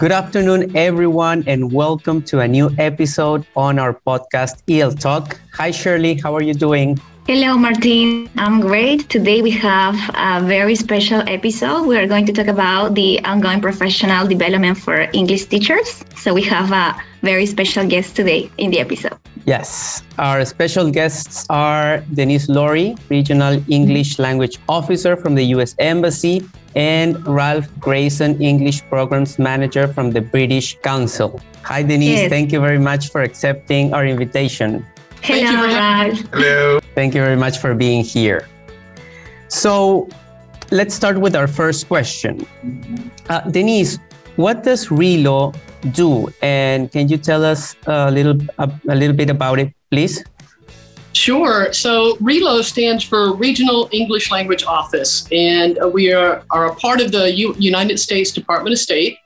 Good afternoon, everyone, and welcome to a new episode on our podcast, EL Talk. Hi, Shirley. How are you doing? Hello, Martin. I'm great. Today we have a very special episode. We are going to talk about the ongoing professional development for English teachers. So we have a very special guest today in the episode. Yes, our special guests are Denise Laurie, Regional English Language Officer from the US Embassy, and Ralph Grayson, English Programs Manager from the British Council. Hi, Denise. Yes. Thank you very much for accepting our invitation. Hello, Ralph. Hello. Thank you very much for being here. So let's start with our first question. Uh, Denise, what does RELO do? And can you tell us a little, a, a little bit about it, please? Sure. So RELO stands for Regional English Language Office, and we are, are a part of the U- United States Department of State.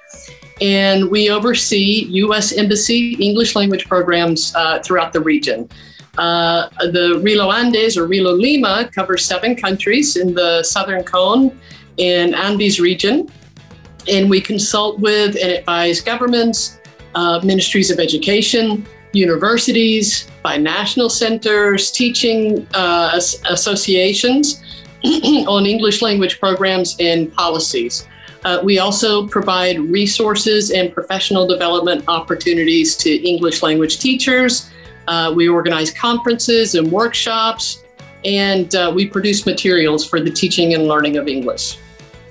And we oversee U.S. Embassy English language programs uh, throughout the region. Uh, the Relo Andes or Relo Lima covers seven countries in the Southern Cone in Andes region. And we consult with and advise governments, uh, ministries of education, universities, binational centers, teaching uh, associations on English language programs and policies. Uh, we also provide resources and professional development opportunities to English language teachers, uh, we organize conferences and workshops, and uh, we produce materials for the teaching and learning of English.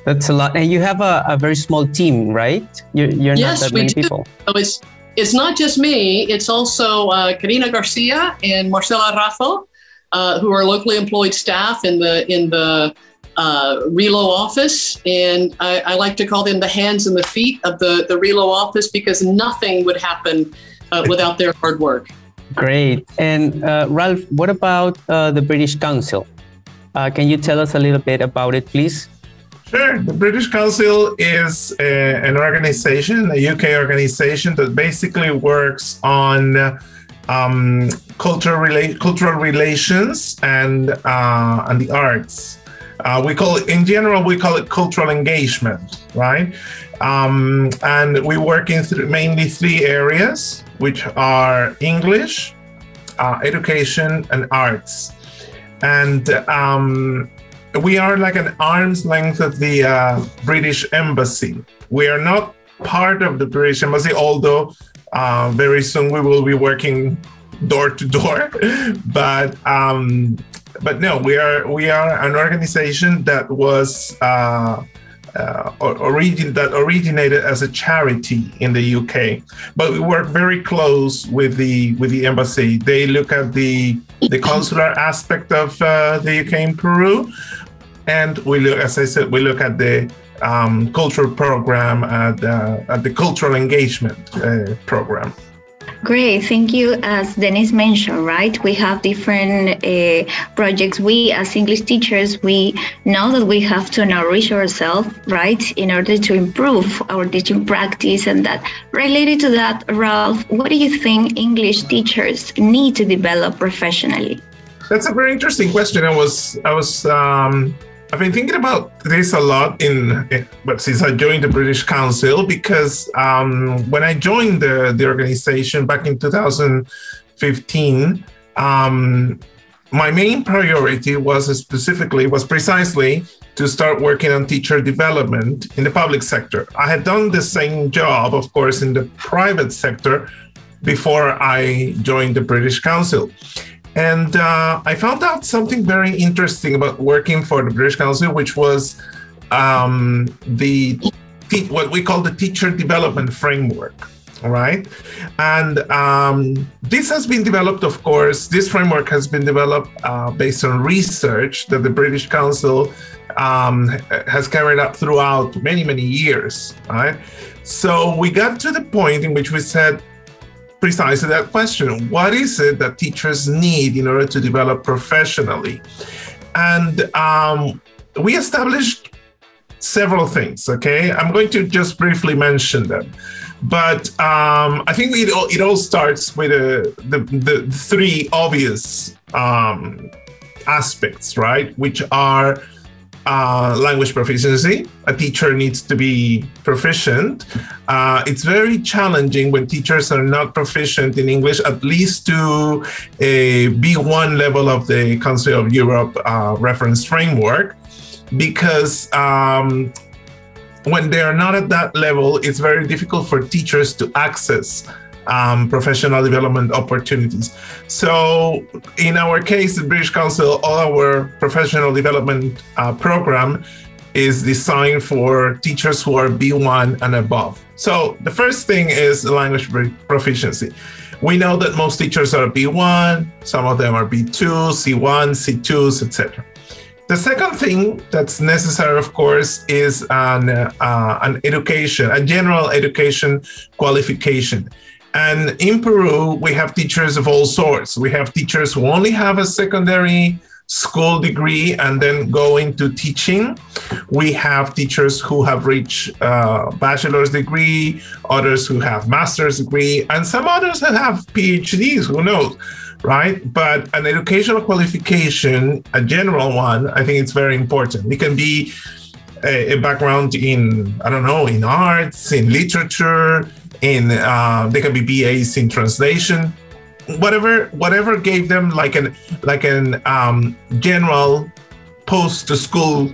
That's a lot. And you have a, a very small team, right? You're, you're yes, not that many do. people. So it's, it's not just me, it's also uh, Karina Garcia and Marcela Raffo, uh, who are locally employed staff in the, in the uh, Relo office. And I, I, like to call them the hands and the feet of the, the Relo office because nothing would happen uh, without their hard work. Great. And uh, Ralph, what about uh, the British Council? Uh, can you tell us a little bit about it, please? Sure. The British Council is a, an organization, a UK organization that basically works on um, cultural, rela- cultural relations and uh, and the arts. Uh, we call it, in general, we call it cultural engagement, right? Um, and we work in th- mainly three areas which are English, uh, education, and arts. And um, we are like an arm's length of the uh, British Embassy. We are not part of the British Embassy, although uh, very soon we will be working door to door. but um, but no, we are we are an organization that was uh, uh, origin that originated as a charity in the UK, but we work very close with the with the embassy. They look at the the consular aspect of uh, the UK in Peru, and we look, as I said, we look at the um, cultural program at, uh, at the cultural engagement uh, program. Great, thank you. As Denise mentioned, right, we have different uh, projects. We, as English teachers, we know that we have to nourish ourselves, right, in order to improve our teaching practice. And that related to that, Ralph, what do you think English teachers need to develop professionally? That's a very interesting question. I was, I was. Um I've been thinking about this a lot in, but since I joined the British Council, because um, when I joined the, the organization back in 2015, um, my main priority was specifically was precisely to start working on teacher development in the public sector. I had done the same job, of course, in the private sector before I joined the British Council. And uh, I found out something very interesting about working for the British Council, which was um, the what we call the teacher development framework. Right, And um, this has been developed, of course, this framework has been developed uh, based on research that the British Council um, has carried out throughout many, many years. Right. So we got to the point in which we said, precisely that question. What is it that teachers need in order to develop professionally? And um, we established several things okay? I'm going to just briefly mention them. But um, i think it all, it all starts with uh, the, the three obvious um, aspects right? Which are uh, language proficiency. A teacher needs to be proficient. Uh, it's very challenging when teachers are not proficient in English, at least to a B1 level of the Council of Europe uh, reference framework, because um, when they are not at that level, it's very difficult for teachers to access um, professional development opportunities. So, in our case, the British Council, all our professional development uh, program is designed for teachers who are B1 and above. So, the first thing is language proficiency. We know that most teachers are B1, some of them are B2, C1, C2s, etc. The second thing that's necessary, of course, is an, uh, an education, a general education qualification. And in Peru, we have teachers of all sorts. We have teachers who only have a secondary school degree and then go into teaching. We have teachers who have reached bachelor's degree, others who have master's degree, and some others that have PhDs, who knows, right? But an educational qualification, a general one, I think it's very important. It can be a background in, I don't know, in arts, in literature, in uh, they can be BAs in translation, whatever whatever gave them like an like an um, general post school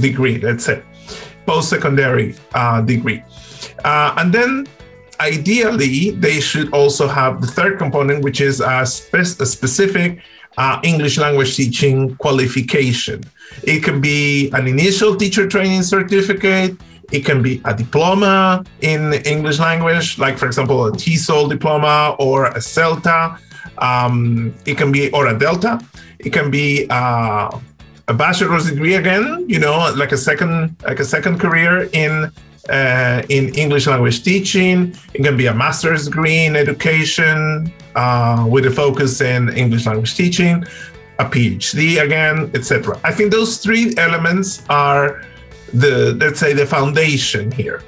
degree, let's say post secondary uh, degree, uh, and then ideally they should also have the third component, which is a, spe- a specific uh, English language teaching qualification. It can be an initial teacher training certificate. It can be a diploma in English language, like, for example, a TESOL diploma or a CELTA. Um, it can be, or a Delta. It can be uh, a bachelor's degree again, you know, like a second, like a second career in uh, in English language teaching. It can be a master's degree in education uh, with a focus in English language teaching, a PhD again, etc. I think those three elements are the let's say the foundation here.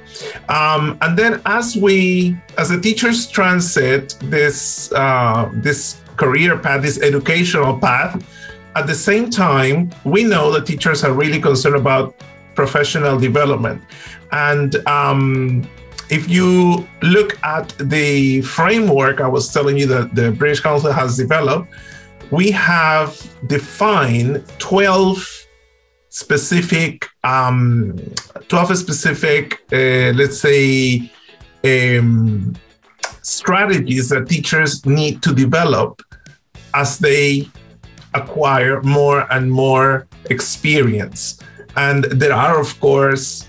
Um, and then as we as the teachers transit this uh, this career path this educational path at the same time we know that teachers are really concerned about professional development. And um, if you look at the framework i was telling you that the british council has developed we have defined 12 specific um, to have a specific uh, let's say um, strategies that teachers need to develop as they acquire more and more experience. And there are of course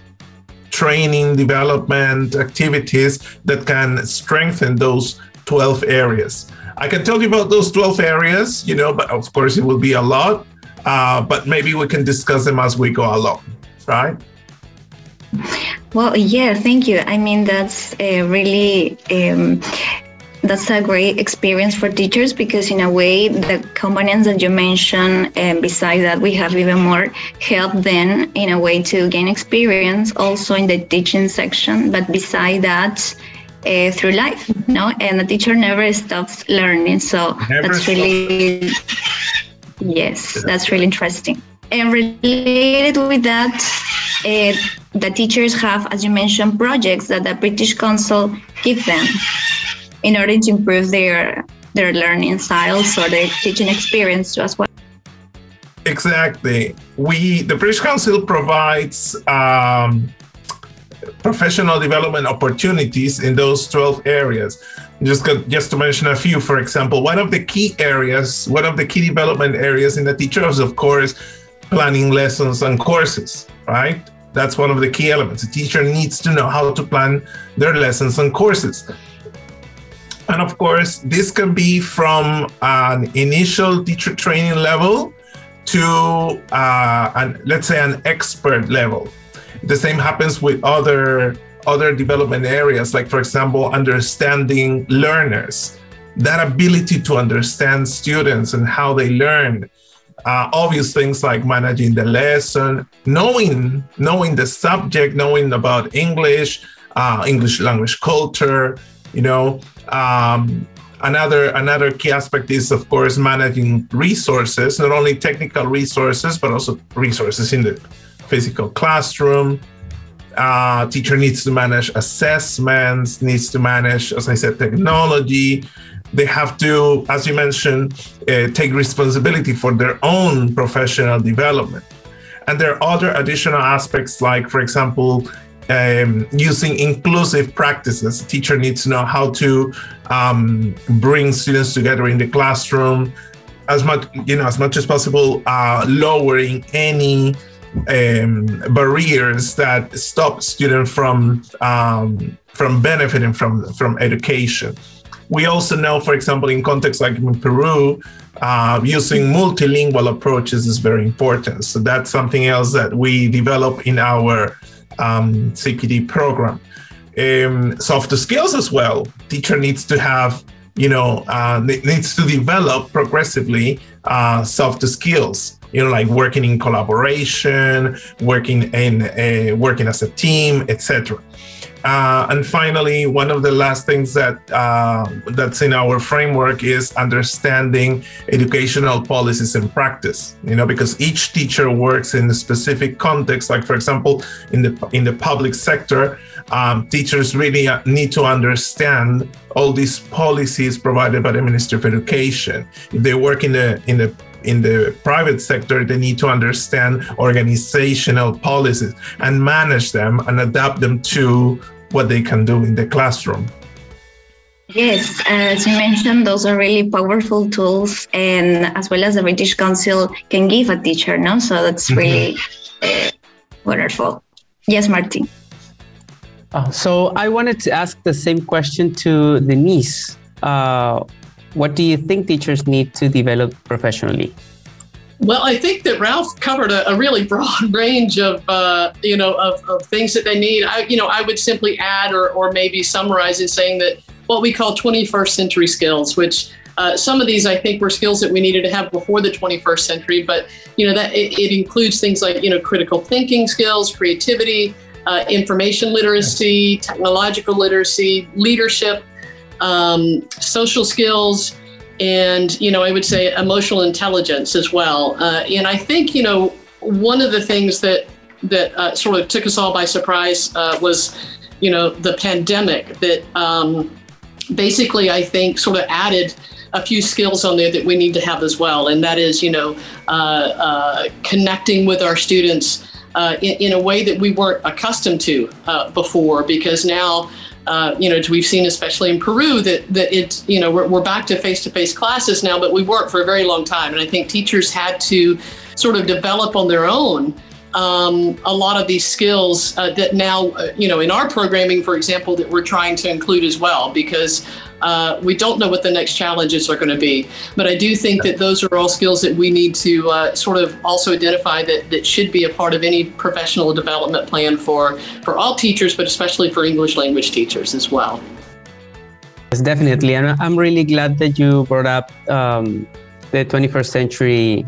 training development activities that can strengthen those 12 areas. I can tell you about those 12 areas you know but of course it will be a lot uh, but maybe we can discuss them as we go along, right? Well, yeah, thank you. I mean, that's a really um, that's a great experience for teachers because in a way the components that you mentioned and besides that we have even more help them in a way to gain experience also in the teaching section but beside that uh, through life no and the teacher never stops learning so never that's really Yes, that's really interesting. And related with that, uh, the teachers have, as you mentioned, projects that the British Council give them in order to improve their their learning styles or their teaching experience as well. Exactly. We the British Council provides um, professional development opportunities in those 12 areas. Just, just to mention a few, for example, one of the key areas, one of the key development areas in the teachers, of course, planning lessons and courses, right? That's one of the key elements. A teacher needs to know how to plan their lessons and courses. And of course, this can be from an initial teacher training level to, uh, an, let's say, an expert level. The same happens with other other development areas, like for example, understanding learners, that ability to understand students and how they learn. Uh, obvious things like managing the lesson, knowing knowing the subject, knowing about English, uh, English language culture. You know, um, another another key aspect is of course managing resources, not only technical resources but also resources in the physical classroom. Uh, teacher needs to manage assessments, needs to manage, as I said, technology. They have to, as you mentioned, uh, take responsibility for their own professional development. And there are other additional aspects, like, for example, um, using inclusive practices. Teacher needs to know how to um, bring students together in the classroom as much, you know, as much as possible, uh, lowering any um, barriers that stop students from um, from benefiting from from education. We also know, for example, in contexts like in Peru, uh, using multilingual approaches is very important. So that's something else that we develop in our um, CPD program. Um, soft skills as well. Teacher needs to have, you know, uh, needs to develop progressively uh, soft skills. You know, like working in collaboration, working in a, working as a team, etc. Uh, and finally, one of the last things that uh, that's in our framework is understanding educational policies and practice. You know, because each teacher works in a specific context. Like, for example, in the in the public sector, um, teachers really uh, need to understand all these policies provided by the Ministry of Education. If they work in the in the in the private sector, they need to understand organizational policies and manage them and adapt them to what they can do in the classroom. Yes, as you mentioned, those are really powerful tools, and as well as the British Council can give a teacher, no? So that's mm-hmm. really mm-hmm. uh, wonderful. Yes, Martin. Uh, so I wanted to ask the same question to Denise. Uh, what do you think teachers need to develop professionally? Well, I think that Ralph covered a, a really broad range of uh, you know of, of, things that they need. I you know I would simply add or or maybe summarize in saying that what we call 21st century skills, which uh, some of these I think were skills that we needed to have before the 21st century, but you know that it, it includes things like you know critical thinking skills, creativity, uh, information literacy, technological literacy, leadership, um, social skills, and you know I would say emotional intelligence as well. Uh, and I think you know one of the things that that uh, sort of took us all by surprise uh, was you know the pandemic that um, basically I think sort of added a few skills on there that we need to have as well, and that is you know uh, uh, connecting with our students. Uh, in, in, a way that we weren't accustomed to before, because now uh, you know, we've seen, especially in Peru, that that it's you know we're, we're back to face-to-face classes now, but we weren't for a very long time, and I think teachers had to sort of develop on their own um, a lot of these skills uh, that now, uh, you know, in our programming, for example, that we're trying to include as well, because uh, we don't know what the next challenges are going to be. But I do think that those are all skills that we need to uh, sort of also identify that, that should be a part of any professional development plan for, for all teachers, but especially for English language teachers as well. Yes, definitely. And I'm really glad that you brought up um, the 21st century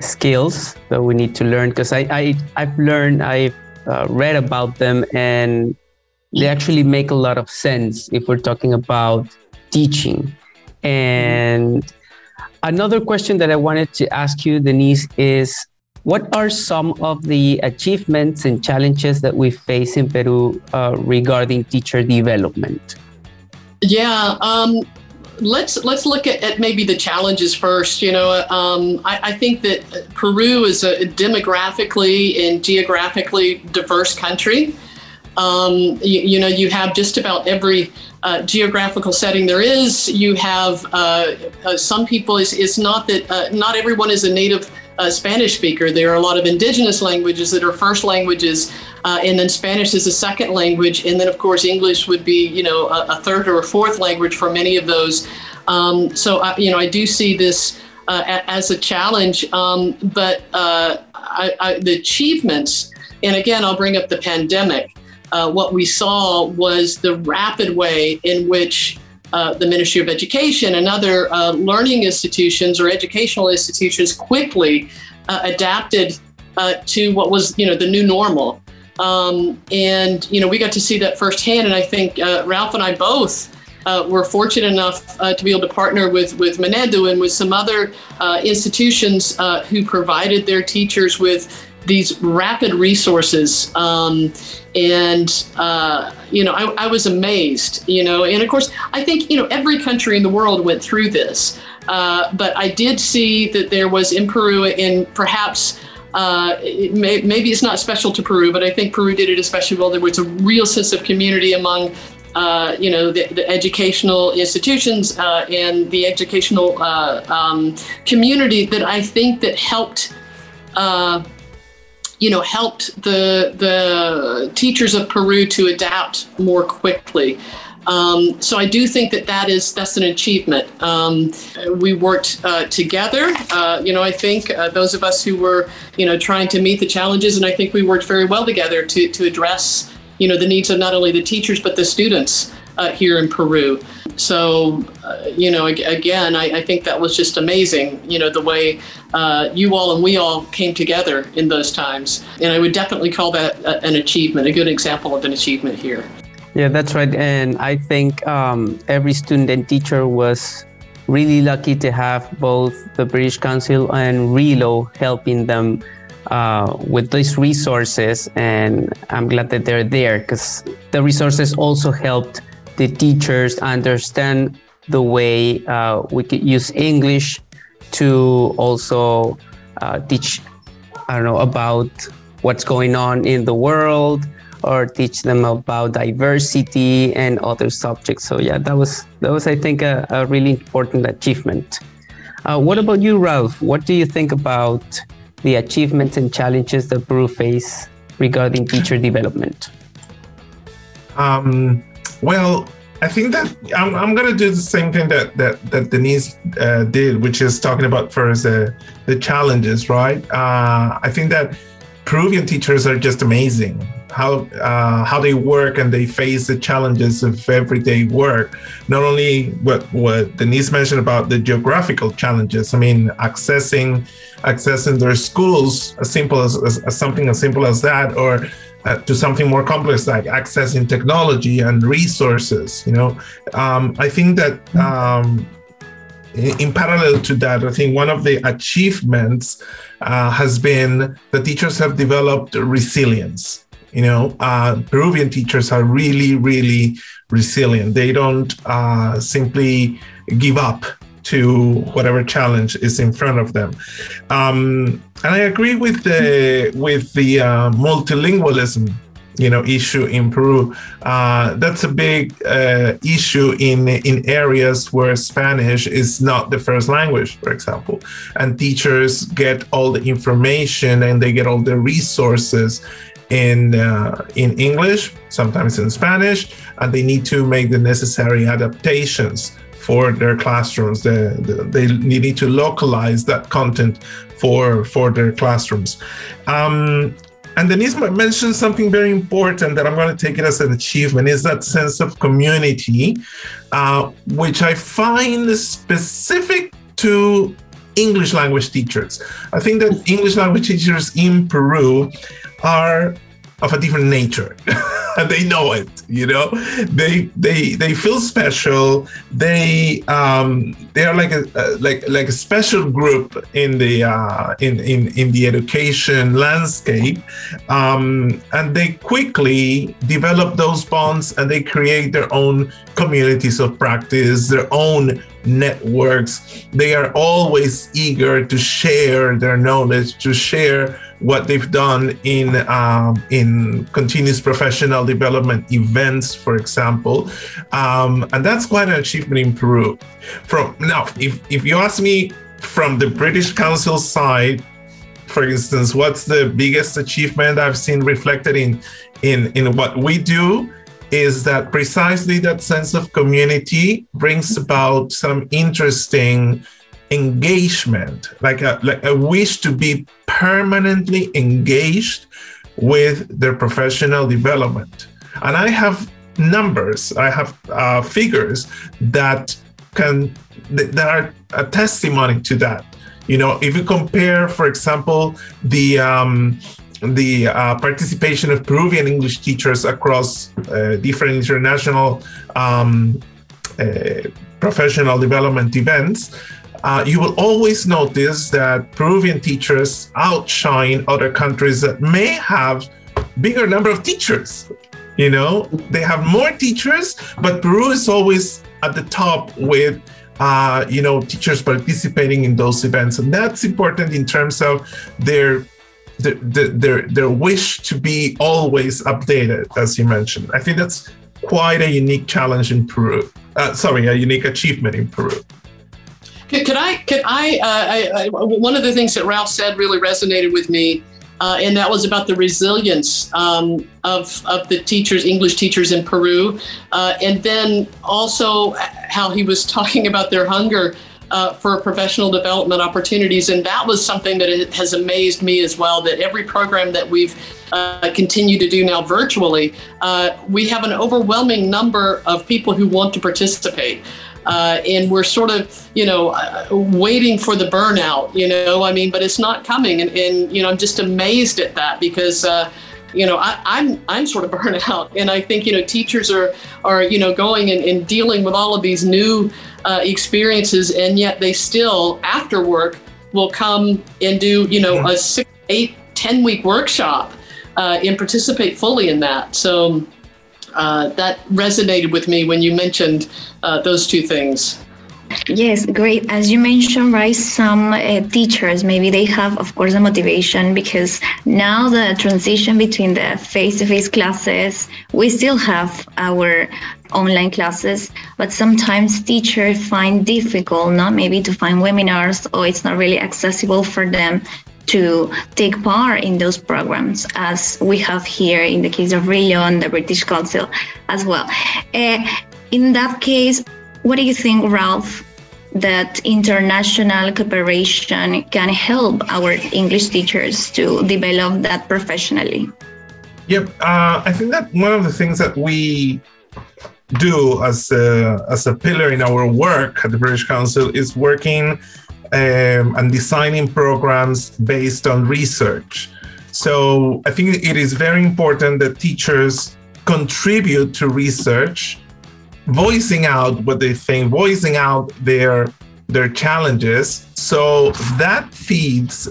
skills that we need to learn because I, I, I've learned, I've uh, read about them and they actually make a lot of sense if we're talking about teaching. And another question that I wanted to ask you, Denise, is what are some of the achievements and challenges that we face in Peru uh, regarding teacher development? Yeah, um, let's let's look at, at, maybe the challenges first. You know, um, I, I, think that Peru is a demographically and geographically diverse country. Um, you, you, know, you have just about every uh, geographical setting there is. You have uh, uh, some people. It's, it's not that uh, not everyone is a native uh, Spanish speaker. There are a lot of indigenous languages that are first languages, uh, and then Spanish is a second language, and then of course English would be you know a, a third or a fourth language for many of those. Um, so I, you know, I do see this. as a challenge, um, but I, I, the achievements, and again, I'll bring up the pandemic uh, what we saw was the rapid way in which uh, the Ministry of Education and other uh, learning institutions or educational institutions quickly uh, adapted uh, to what was, you know, the new normal. Um, and you know, we got to see that firsthand. And I think Ralph and I both uh, were fortunate enough uh, to be able to partner with with Minedu and with some other uh, institutions who provided their teachers with these rapid resources. Um, and, uh, you know, I, I, was amazed, you know, and of course, I think, you know, every country in the world went through this. Uh, but I did see that there was in Peru, and perhaps uh, it may, maybe it's not special to Peru, but I think Peru did it especially well. There was a real sense of community among uh, you know, the, the educational institutions uh, and the educational uh, um, community that I think that helped, uh, you know, helped the the teachers of Peru to adapt more quickly. Um, so I do think that that is that's an achievement. Um, we worked uh, together. Uh, you know, I think uh, those of us who were you know trying to meet the challenges, and I think we worked very well together to to address you know the needs of not only the teachers but the students uh, here in Peru. So, uh, you know, again, I, I, think that was just amazing, you know, the way uh, you all and we all came together in those times. And I would definitely call that a, an achievement, a good example of an achievement here. Yeah, that's right. And I think um, every student and teacher was really lucky to have both the British Council and RELO helping them uh, with these resources. And I'm glad that they're there because the resources also helped the teachers understand the way uh, we could use English to also uh, teach, I don't know, about what's going on in the world or teach them about diversity and other subjects. So yeah, that was that was I think a, a really important achievement. Uh, what about you, Ralph? What do you think about the achievements and challenges that Peru face regarding teacher development? Um, well, I think that I'm, I'm going to do the same thing that that, that Denise uh, did, which is talking about first the the challenges, right? Uh, I think that Peruvian teachers are just amazing. How uh, how they work and they face the challenges of everyday work. Not only what what Denise mentioned about the geographical challenges. I mean, accessing accessing their schools as simple as, as, as something as simple as that, or uh, to something more complex like accessing technology and resources. You know, um, I think that um, in, in, parallel to that, I think one of the achievements uh, has been the teachers have developed resilience. You know, uh, Peruvian teachers are really, really resilient. They don't uh, simply give up to whatever challenge is in front of them. Um, and I agree with the with the uh, multilingualism you know issue in Peru. Uh, that's a big uh, issue in in areas where Spanish is not the first language, for example, and teachers get all the information and they get all the resources in uh, in English, sometimes in Spanish, and they need to make the necessary adaptations for their classrooms. They, they need to localize that content for for their classrooms. Um, and Denise mentioned something very important that I'm going to take it as an achievement is that sense of community, uh, which I find specific to English language teachers. I think that English language teachers in Peru are of a different nature. And they know it you know? They they they feel special. They um they are like a, like like a special group in the uh in in in the education landscape. Um and they quickly develop those bonds and they create their own communities of practice their own networks. They are always eager to share their knowledge to share what they've done in um, in continuous professional development events, for example, um, and that's quite an achievement in Peru. From now, if if you ask me from the British Council side, for instance, what's the biggest achievement I've seen reflected in in in what we do? Is that precisely that sense of community brings about some interesting engagement, like a, like a wish to be permanently engaged with their professional development. And I have numbers, I have uh, figures that can that are a testimony to that. You know, if you compare, for example, the um, the uh, participation of Peruvian English teachers across uh, different international um, uh, professional development events, uh, you will always notice that Peruvian teachers outshine other countries that may have bigger number of teachers. You know, they have more teachers, but Peru is always at the top with uh, you know teachers participating in those events, and that's important in terms of their their, their their wish to be always updated, as you mentioned. I think that's quite a unique challenge in Peru. Uh, sorry, a unique achievement in Peru. Could, I? Could I, uh, I, I? One of the things that Ralph said really resonated with me, uh, and that was about the resilience um, of of the teachers, English teachers in Peru, uh, and then also how he was talking about their hunger. Uh, for professional development opportunities. And that was something that has amazed me as well. That every program that we've uh, continued to do now virtually, uh, we have an overwhelming number of people who want to participate uh, and we're sort of you know uh, waiting for the burnout you know i mean but it's not coming. And, and you know i'm just amazed at that because uh, you know I, am I'm, I'm sort of burnt out and i think you know teachers are are you know going and, and dealing with all of these new uh, experiences. And yet they still after work will come and do you know a six eight ten week workshop uh, and participate fully in that. So uh, that resonated with me when you mentioned uh, those two things. Yes, great. As you mentioned, right, some uh, teachers maybe they have, of course, a motivation because now the transition between the face-to-face classes, we still have our online classes, but sometimes teachers find difficult, not maybe to find webinars or it's not really accessible for them to take part in those programs, as we have here in the case of ReLo and the British Council as well. Uh, in that case, what do you think, Ralph, that international cooperation can help our English teachers to develop that professionally? Yep, uh, I think that one of the things that we do as a, as a pillar in our work at the British Council is working um, and designing programs based on research. So I think it is very important that teachers contribute to research, voicing out what they think, voicing out their their challenges. So that feeds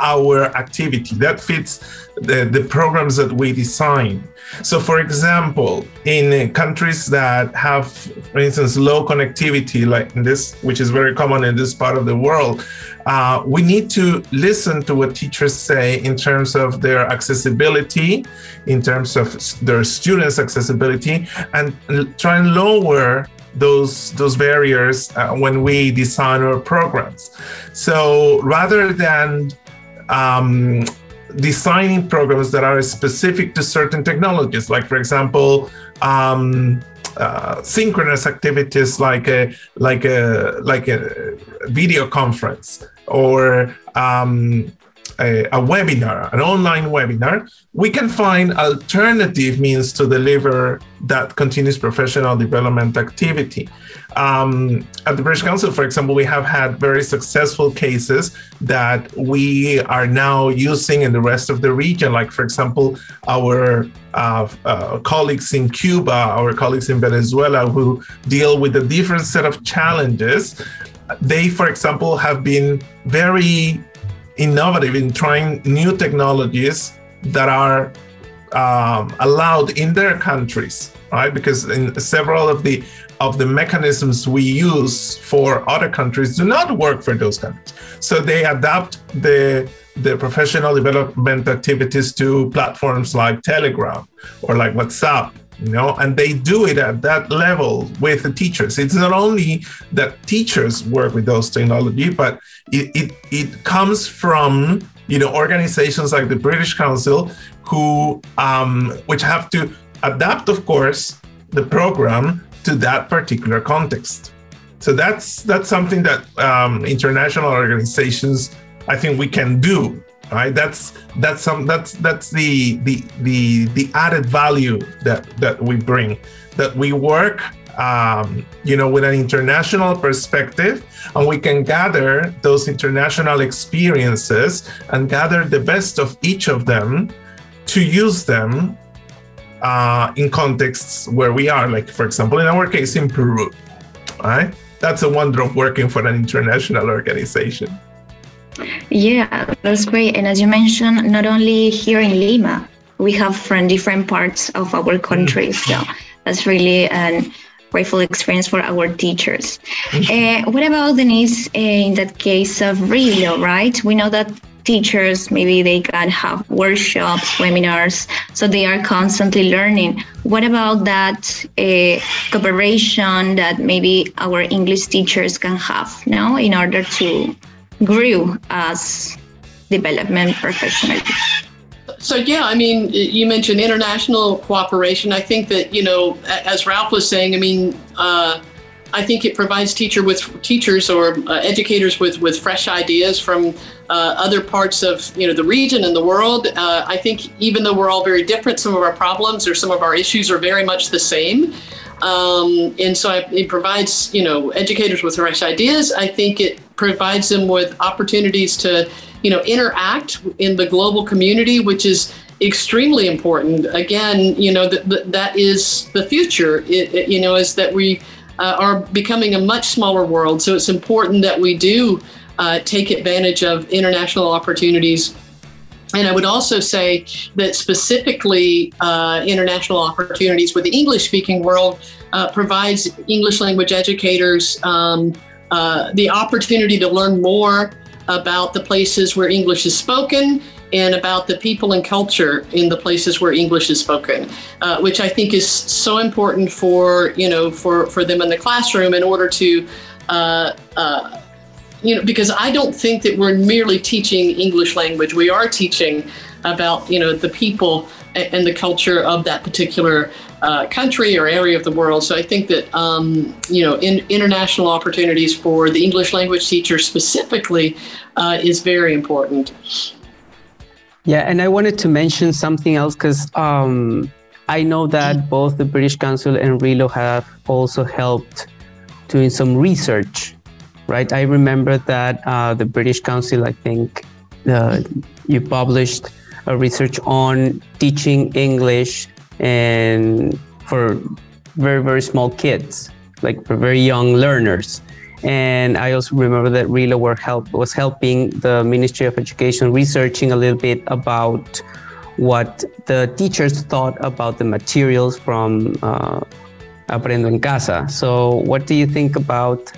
our activity. That fits the, the programs that we design. So, for example, in countries that have, for instance, low connectivity, like this, which is very common in this part of the world, uh, we need to listen to what teachers say in terms of their accessibility, in terms of their students' accessibility, and try and lower those those barriers uh, when we design our programs. So rather than um, designing programs that are specific to certain technologies, like, for example, um, uh, synchronous activities like a like a like a video conference or um, a, a, webinar, an online webinar, we can find alternative means to deliver that continuous professional development activity. Um, at the British Council, for example, we have had very successful cases that we are now using in the rest of the region. Like, for example, our uh, uh, colleagues in Cuba, our colleagues in Venezuela, who deal with a different set of challenges. They, for example, have been very innovative in trying new technologies that are um, allowed in their countries, right? Because in several of the of the mechanisms we use for other countries do not work for those countries. So they adapt the the professional development activities to platforms like Telegram or like WhatsApp you know and they do it at that level with the teachers it's not only that teachers work with those technology but it, it, it comes from you know organizations like the british council who um, which have to adapt of course the program to that particular context. So that's that's something that um, international organizations i think we can do right? That's that's some that's that's the the the the added value that that we bring that we work um, you know with an international perspective and we can gather those international experiences and gather the best of each of them to use them uh, in contexts where we are like for example in our case in peru right that's a wonder of working for an international organization. Yeah, that's great. And as you mentioned, not only here in Lima, we have from different parts of our country. So that's really an grateful experience for our teachers. Uh, what about Denise in that case of RELO, right? We know that teachers maybe they can have workshops, webinars, so they are constantly learning. What about that uh, cooperation that maybe our English teachers can have now in order to grow as development professionals? So yeah, I mean, you mentioned international cooperation. I think that you know, as Ralph was saying, I mean, uh, I think it provides teacher with teachers or uh, educators with with fresh ideas from uh, other parts of you know the region and the world. Uh, I think even though we're all very different, some of our problems or some of our issues are very much the same. Um, and so it provides you know educators with fresh ideas. I think it provides them with opportunities to you know, interact in the global community, which is extremely important. Again, you know, that that is the future. It, it, you know, is that we uh, are becoming a much smaller world. So it's important that we do uh, take advantage of international opportunities. And I would also say that specifically uh, international opportunities with the English speaking world uh, provides English language educators um, uh, the opportunity to learn more about the places where English is spoken and about the people and culture in the places where English is spoken, uh, which I think is so important for you know for for them in the classroom in order to. Uh, uh, you know, because I don't think that we're merely teaching English language. We are teaching about you know the people and the culture of that particular uh, country or area of the world. So I think that um, you know in, international opportunities for the English language teacher specifically uh, is very important. Yeah, and I wanted to mention something else because um, I know that both the British Council and RELO have also helped doing some research, right? I remember that uh, the British Council, I think, uh, you published a research on teaching English and for very very small kids like for very young learners and i also remember that RELO were help was helping the ministry of education researching a little bit about what the teachers thought about the materials from uh, aprendo en casa. So what do you think about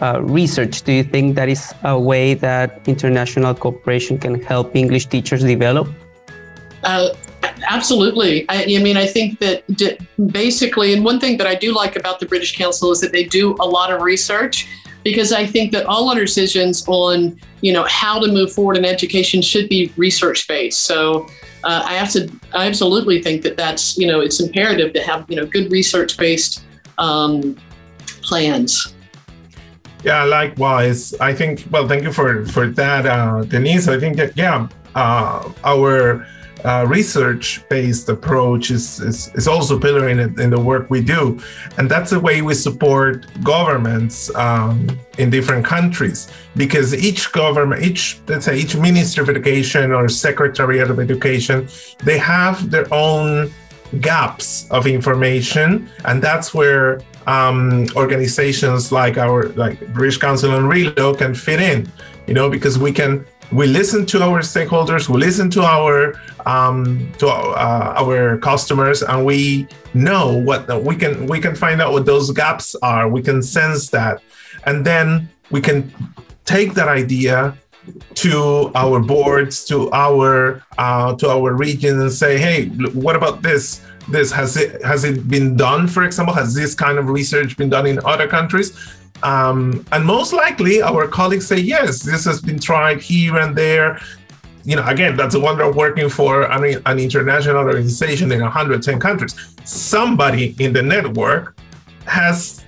uh, research? Do you think that is a way that international cooperation can help english teachers develop? Uh, absolutely. I, I, mean, I think that d- basically, and one thing that I do like about the British Council is that they do a lot of research because I think that all our decisions on, you know, how to move forward in education should be research based. So uh, I have to, I absolutely think that that's, you know, it's imperative to have, you know, good research based um, plans. Yeah, likewise. I think. Well, thank you for for that, uh, Denise. I think that yeah, uh, our uh, research-based approach is, is, is also pillar in, in the work we do, and that's the way we support governments um, in different countries because each government, each let's say each Ministry of Education or Secretariat of Education, they have their own gaps of information, and that's where um, organizations like our like British Council and RELO can fit in. You know, because we can we listen to our stakeholders, we listen to our um, to uh, our customers, and we know what the, we can we can find out what those gaps are. We can sense that, and then we can take that idea to our boards, to our uh, to our region, and say, hey, what about this? This has it has it been done? For example, has this kind of research been done in other countries? Um, and most likely, our colleagues say, yes, this has been tried here and there. You know, again, that's a wonder of working for an, an international organization in 110 countries. Somebody in the network has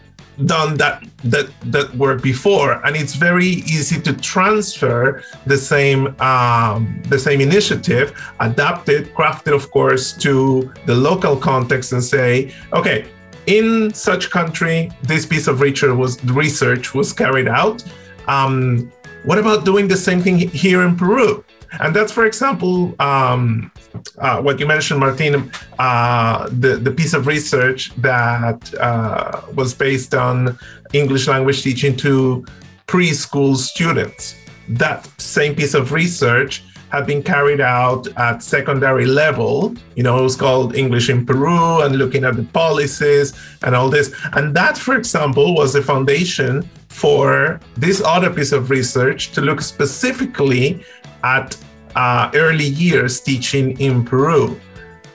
done that that that work before and it's very easy to transfer the same um, the same initiative adapt it craft it of course to the local context and say okay in such country, this piece of research was carried out. Um, what about doing the same thing here in Peru? And that's, for example, um, uh, what you mentioned, Martin, uh, the, the piece of research that uh, was based on English language teaching to preschool students. That same piece of research had been carried out at secondary level. You know, it was called English in Peru and looking at the policies and all this. And that, for example, was the foundation for this other piece of research to look specifically at uh, early years teaching in Peru.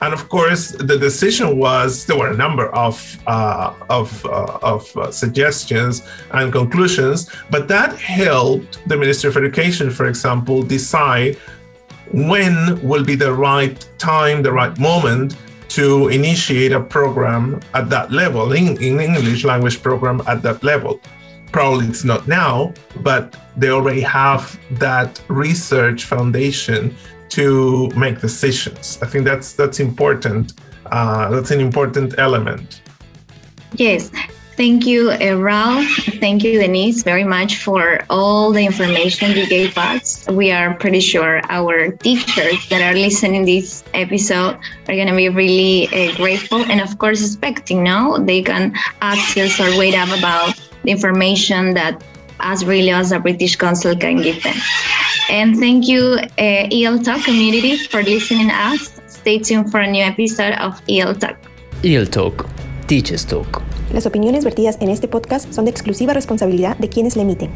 And of course, the decision was there were a number of uh, of, uh, of uh, suggestions and conclusions, but that helped the Ministry of Education, for example, decide when will be the right time, the right moment to initiate a program at that level, in, in English language program at that level. Probably it's not now, but they already have that research foundation to make decisions. I think that's that's important. Uh, that's an important element. Yes, Thank you, Ralph. Thank you, Denise, very much for all the information you gave us. We are pretty sure our teachers that are listening this episode are going to be really uh, grateful and, of course, expecting now they can access or wait up about the information that us really as a British Council can give them. And thank you, uh, EL Talk community, for listening us. Stay tuned for a new episode of EL Talk. EL Talk, Teachers Talk. Las opiniones vertidas en este podcast son de exclusiva responsabilidad de quienes le emiten.